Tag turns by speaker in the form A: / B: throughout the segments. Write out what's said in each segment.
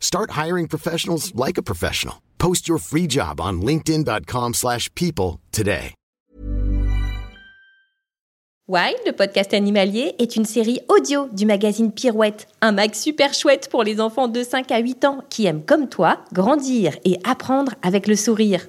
A: Start hiring professionals like a professional. Post your free job on linkedin.com/people slash people today.
B: Wild, le podcast animalier, est une série audio du magazine Pirouette, un mag super chouette pour les enfants de 5 à 8 ans qui aiment comme toi grandir et apprendre avec le sourire.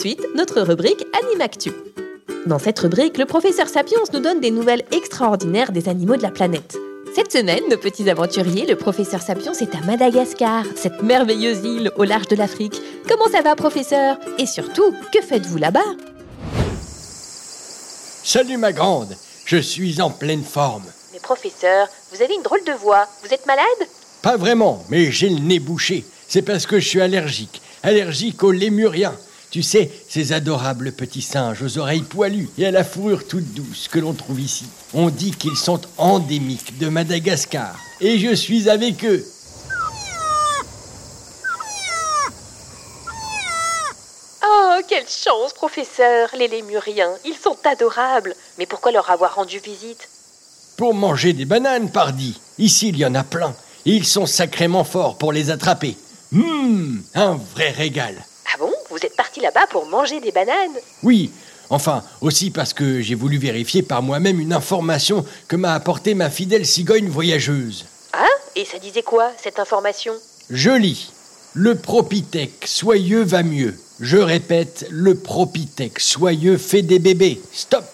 B: Suite, notre rubrique Animactu. Dans cette rubrique, le professeur Sapiens nous donne des nouvelles extraordinaires des animaux de la planète. Cette semaine, nos petits aventuriers, le professeur Sapiens est à Madagascar, cette merveilleuse île au large de l'Afrique. Comment ça va, professeur? Et surtout, que faites-vous là-bas?
C: Salut ma grande, je suis en pleine forme.
B: Mais professeur, vous avez une drôle de voix. Vous êtes malade?
C: Pas vraiment, mais j'ai le nez bouché. C'est parce que je suis allergique. Allergique aux lémuriens. Tu sais, ces adorables petits singes aux oreilles poilues et à la fourrure toute douce que l'on trouve ici. On dit qu'ils sont endémiques de Madagascar. Et je suis avec eux.
B: Oh, quelle chance, professeur Les lémuriens, ils sont adorables. Mais pourquoi leur avoir rendu visite?
C: Pour manger des bananes, pardi. Ici, il y en a plein. Et ils sont sacrément forts pour les attraper. Hum, un vrai régal.
B: Ah bon? Vous êtes parti là-bas pour manger des bananes
C: Oui, enfin, aussi parce que j'ai voulu vérifier par moi-même une information que m'a apportée ma fidèle cigogne voyageuse.
B: Ah Et ça disait quoi, cette information?
C: Je lis. Le propithèque soyeux va mieux. Je répète, le propithèque soyeux fait des bébés. Stop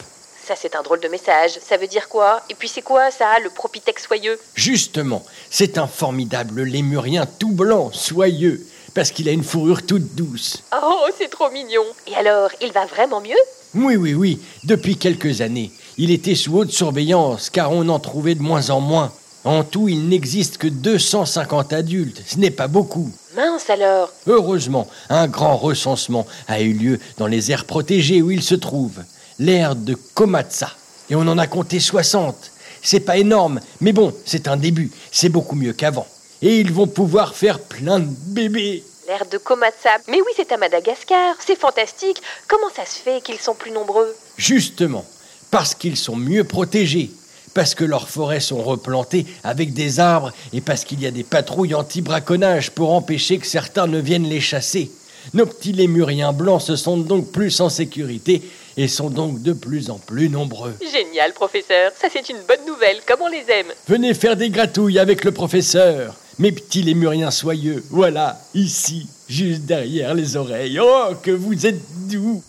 B: Ça, c'est un drôle de message. Ça veut dire quoi? Et puis c'est quoi, ça, le propithèque soyeux?
C: Justement, c'est un formidable lémurien tout blanc, soyeux, parce qu'il a une fourrure toute douce.
B: Oh, c'est trop mignon Et alors, il va vraiment mieux?
C: Oui, oui, oui, depuis quelques années. Il était sous haute surveillance, car on en trouvait de moins en moins. En tout, il n'existe que 250 adultes. Ce n'est pas beaucoup.
B: Mince alors
C: Heureusement, un grand recensement a eu lieu dans les aires protégées où il se trouve, l'aire de Komatsa. Et on en a compté 60. C'est pas énorme, mais bon, c'est un début. C'est beaucoup mieux qu'avant. Et ils vont pouvoir faire plein de bébés.
B: L'air de Komatsa. Mais oui, c'est à Madagascar. C'est fantastique. Comment ça se fait qu'ils sont plus nombreux?
C: Justement, parce qu'ils sont mieux protégés, parce que leurs forêts sont replantées avec des arbres et parce qu'il y a des patrouilles anti-braconnage pour empêcher que certains ne viennent les chasser. Nos petits lémuriens blancs se sentent donc plus en sécurité et sont donc de plus en plus nombreux.
B: Génial, professeur. Ça, c'est une bonne nouvelle, comme on les aime.
C: Venez faire des gratouilles avec le professeur. Mes petits lémuriens soyeux, voilà, ici, juste derrière les oreilles. Oh, que vous êtes doux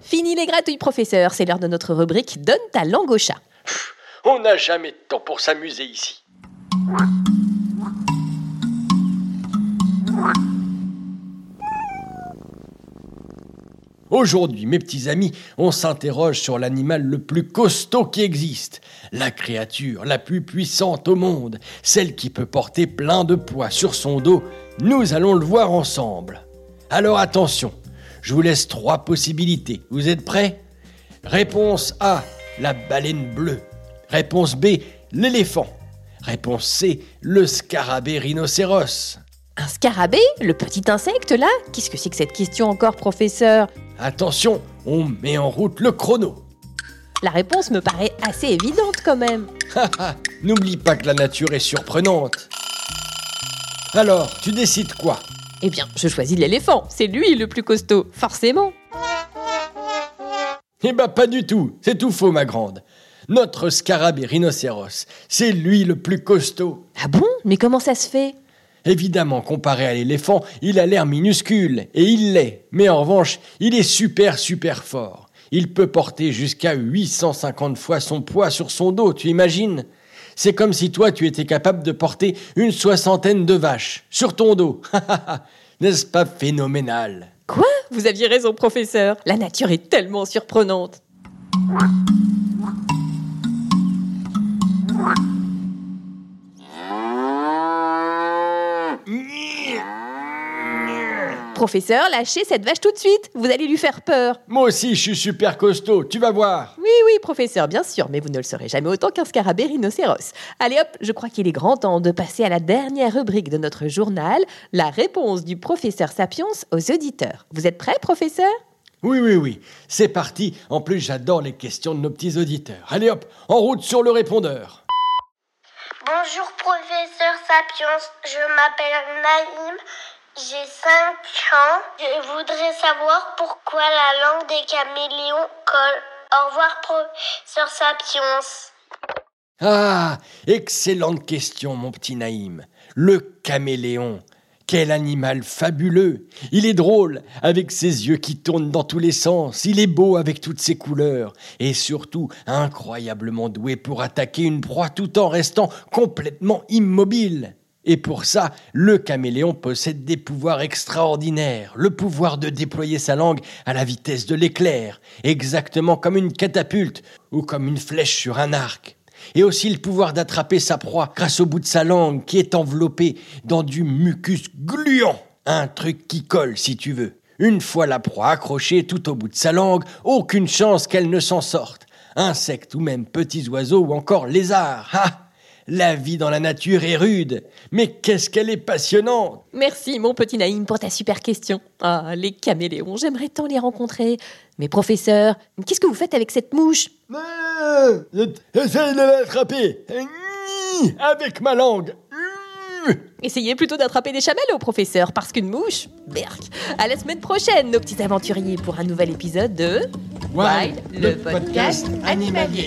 B: Fini les gratouilles, professeur. C'est l'heure de notre rubrique Donne ta langue au chat.
C: On n'a jamais de temps pour s'amuser ici. Aujourd'hui, mes petits amis, on s'interroge sur l'animal le plus costaud qui existe, la créature la plus puissante au monde, celle qui peut porter plein de poids sur son dos. Nous allons le voir ensemble. Alors attention, je vous laisse trois possibilités. Vous êtes prêts? Réponse A, la baleine bleue. Réponse B, l'éléphant. Réponse C, le scarabée rhinocéros.
B: Un scarabée? Le petit insecte, là? Qu'est-ce que c'est que cette question encore, professeur?
C: Attention, on met en route le chrono.
B: La réponse me paraît assez évidente quand même.
C: N'oublie pas que la nature est surprenante. Alors, tu décides quoi?
B: Eh bien, je choisis l'éléphant, c'est lui le plus costaud, forcément.
C: Eh ben pas du tout, c'est tout faux ma grande. Notre scarabée rhinocéros, c'est lui le plus costaud.
B: Ah bon? Mais comment ça se fait?
C: Évidemment, comparé à l'éléphant, il a l'air minuscule, et il l'est. Mais en revanche, il est super super fort. Il peut porter jusqu'à 850 fois son poids sur son dos, tu imagines? C'est comme si toi tu étais capable de porter une soixantaine de vaches sur ton dos. N'est-ce pas phénoménal?
B: Quoi? Vous aviez raison, professeur. La nature est tellement surprenante. Professeur, lâchez cette vache tout de suite. Vous allez lui faire peur.
C: Moi aussi, je suis super costaud, tu vas voir.
B: Oui, oui, professeur, bien sûr, mais vous ne le serez jamais autant qu'un scarabée rhinocéros. Allez hop, je crois qu'il est grand temps de passer à la dernière rubrique de notre journal, la réponse du professeur Sapiens aux auditeurs. Vous êtes prêt, professeur?
C: Oui, oui, oui, c'est parti. En plus, j'adore les questions de nos petits auditeurs. Allez hop, en route sur le répondeur.
D: Bonjour professeur Sapiens, je m'appelle Naïm, j'ai 5 ans. Je voudrais savoir pourquoi la langue des caméléons colle. Au revoir professeur Sapiens.
C: Ah, excellente question, mon petit Naïm. Le caméléon. Quel animal fabuleux Il est drôle, avec ses yeux qui tournent dans tous les sens, il est beau avec toutes ses couleurs, et surtout incroyablement doué pour attaquer une proie tout en restant complètement immobile. Et pour ça, le caméléon possède des pouvoirs extraordinaires, le pouvoir de déployer sa langue à la vitesse de l'éclair, exactement comme une catapulte ou comme une flèche sur un arc et aussi le pouvoir d'attraper sa proie grâce au bout de sa langue qui est enveloppé dans du mucus gluant. Un truc qui colle si tu veux. Une fois la proie accrochée tout au bout de sa langue, aucune chance qu'elle ne s'en sorte. Insectes ou même petits oiseaux ou encore lézards. La vie dans la nature est rude, mais qu'est-ce qu'elle est passionnante
B: Merci, mon petit Naïm, pour ta super question. Ah, les caméléons, j'aimerais tant les rencontrer. Mais professeur, qu'est-ce que vous faites avec cette mouche?
C: Essaye de l'attraper avec ma langue.
B: Essayez plutôt d'attraper des chamallows, professeur, parce qu'une mouche, berk. À la semaine prochaine, nos petits aventuriers, pour un nouvel épisode de
C: Wild, le podcast animalier.